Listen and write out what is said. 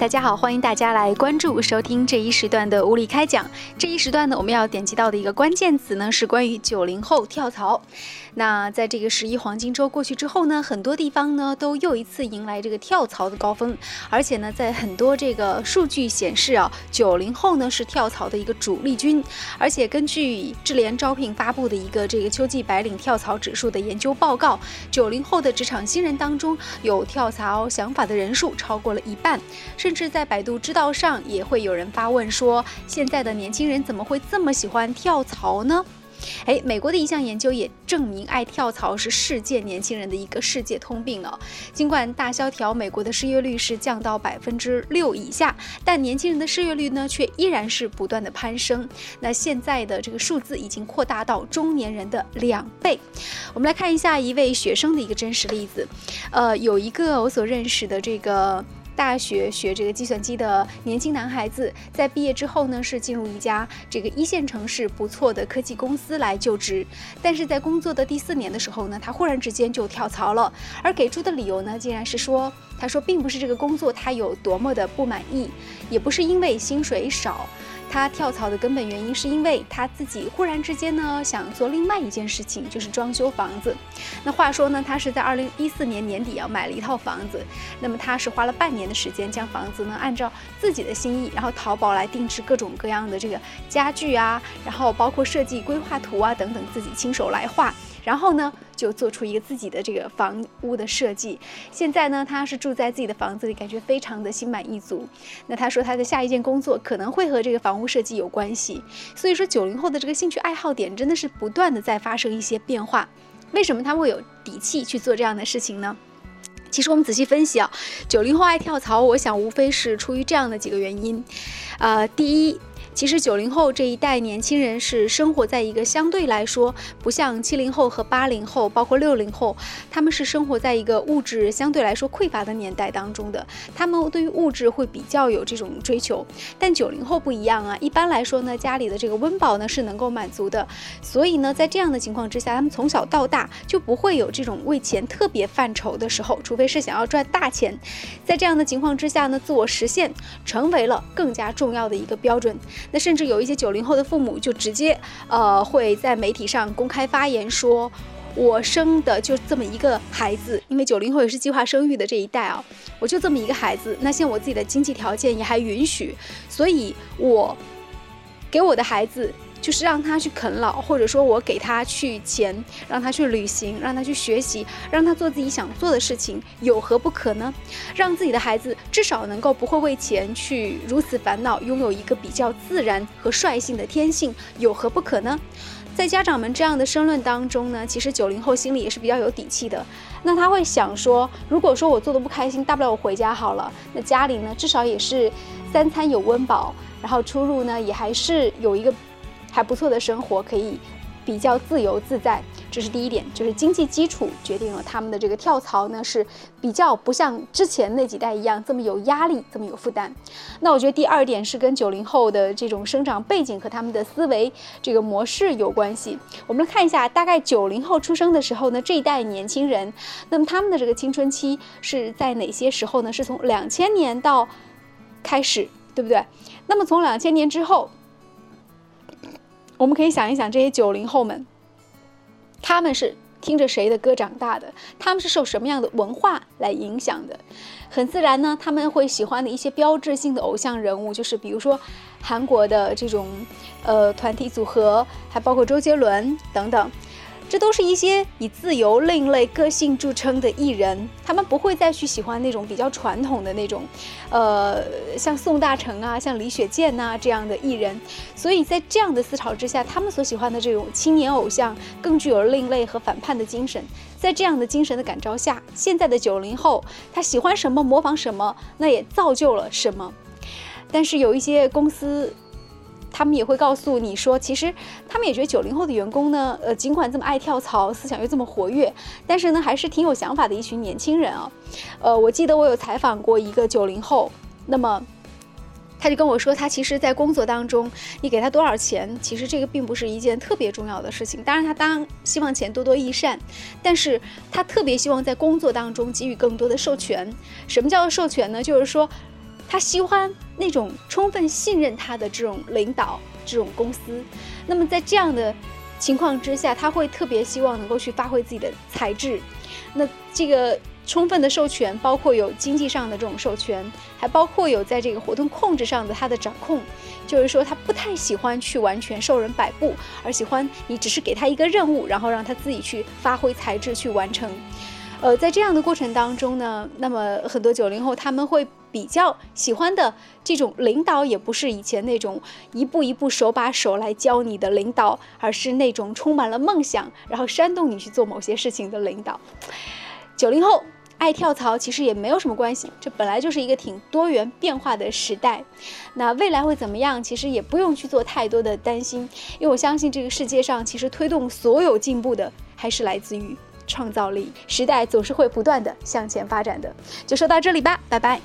大家好，欢迎大家来关注、收听这一时段的无理开讲。这一时段呢，我们要点击到的一个关键词呢，是关于九零后跳槽。那在这个十一黄金周过去之后呢，很多地方呢都又一次迎来这个跳槽的高峰，而且呢，在很多这个数据显示啊，九零后呢是跳槽的一个主力军，而且根据智联招聘发布的一个这个秋季白领跳槽指数的研究报告，九零后的职场新人当中有跳槽想法的人数超过了一半。是甚至在百度知道上也会有人发问说：“现在的年轻人怎么会这么喜欢跳槽呢？”哎，美国的一项研究也证明，爱跳槽是世界年轻人的一个世界通病哦。尽管大萧条，美国的失业率是降到百分之六以下，但年轻人的失业率呢，却依然是不断的攀升。那现在的这个数字已经扩大到中年人的两倍。我们来看一下一位学生的一个真实例子。呃，有一个我所认识的这个。大学学这个计算机的年轻男孩子，在毕业之后呢，是进入一家这个一线城市不错的科技公司来就职。但是在工作的第四年的时候呢，他忽然之间就跳槽了，而给出的理由呢，竟然是说，他说并不是这个工作他有多么的不满意，也不是因为薪水少。他跳槽的根本原因是因为他自己忽然之间呢想做另外一件事情，就是装修房子。那话说呢，他是在二零一四年年底啊买了一套房子，那么他是花了半年的时间将房子呢按照自己的心意，然后淘宝来定制各种各样的这个家具啊，然后包括设计规划图啊等等，自己亲手来画。然后呢，就做出一个自己的这个房屋的设计。现在呢，他是住在自己的房子里，感觉非常的心满意足。那他说他的下一件工作可能会和这个房屋设计有关系。所以说，九零后的这个兴趣爱好点真的是不断的在发生一些变化。为什么他会有底气去做这样的事情呢？其实我们仔细分析啊，九零后爱跳槽，我想无非是出于这样的几个原因。呃，第一。其实九零后这一代年轻人是生活在一个相对来说不像七零后和八零后，包括六零后，他们是生活在一个物质相对来说匮乏的年代当中的。他们对于物质会比较有这种追求，但九零后不一样啊。一般来说呢，家里的这个温饱呢是能够满足的，所以呢，在这样的情况之下，他们从小到大就不会有这种为钱特别犯愁的时候，除非是想要赚大钱。在这样的情况之下呢，自我实现成为了更加重要的一个标准。那甚至有一些九零后的父母就直接，呃，会在媒体上公开发言说，我生的就这么一个孩子，因为九零后也是计划生育的这一代啊，我就这么一个孩子，那像我自己的经济条件也还允许，所以我给我的孩子。就是让他去啃老，或者说我给他去钱，让他去旅行，让他去学习，让他做自己想做的事情，有何不可呢？让自己的孩子至少能够不会为钱去如此烦恼，拥有一个比较自然和率性的天性，有何不可呢？在家长们这样的申论当中呢，其实九零后心里也是比较有底气的。那他会想说，如果说我做的不开心，大不了我回家好了。那家里呢，至少也是三餐有温饱，然后出入呢也还是有一个。还不错的生活可以比较自由自在，这是第一点，就是经济基础决定了他们的这个跳槽呢是比较不像之前那几代一样这么有压力，这么有负担。那我觉得第二点是跟九零后的这种生长背景和他们的思维这个模式有关系。我们来看一下，大概九零后出生的时候呢，这一代年轻人，那么他们的这个青春期是在哪些时候呢？是从两千年到开始，对不对？那么从两千年之后。我们可以想一想，这些九零后们，他们是听着谁的歌长大的？他们是受什么样的文化来影响的？很自然呢，他们会喜欢的一些标志性的偶像人物，就是比如说韩国的这种呃团体组合，还包括周杰伦等等。这都是一些以自由、另类、个性著称的艺人，他们不会再去喜欢那种比较传统的那种，呃，像宋大成啊、像李雪健呐这样的艺人。所以在这样的思潮之下，他们所喜欢的这种青年偶像更具有另类和反叛的精神。在这样的精神的感召下，现在的九零后他喜欢什么，模仿什么，那也造就了什么。但是有一些公司。他们也会告诉你说，其实他们也觉得九零后的员工呢，呃，尽管这么爱跳槽，思想又这么活跃，但是呢，还是挺有想法的一群年轻人啊。呃，我记得我有采访过一个九零后，那么他就跟我说，他其实，在工作当中，你给他多少钱，其实这个并不是一件特别重要的事情。当然，他当希望钱多多益善，但是他特别希望在工作当中给予更多的授权。什么叫做授权呢？就是说。他喜欢那种充分信任他的这种领导、这种公司。那么在这样的情况之下，他会特别希望能够去发挥自己的才智。那这个。充分的授权，包括有经济上的这种授权，还包括有在这个活动控制上的他的掌控。就是说，他不太喜欢去完全受人摆布，而喜欢你只是给他一个任务，然后让他自己去发挥才智去完成。呃，在这样的过程当中呢，那么很多九零后他们会比较喜欢的这种领导，也不是以前那种一步一步手把手来教你的领导，而是那种充满了梦想，然后煽动你去做某些事情的领导。九零后。爱跳槽其实也没有什么关系，这本来就是一个挺多元变化的时代。那未来会怎么样？其实也不用去做太多的担心，因为我相信这个世界上其实推动所有进步的还是来自于创造力。时代总是会不断的向前发展的。就说到这里吧，拜拜。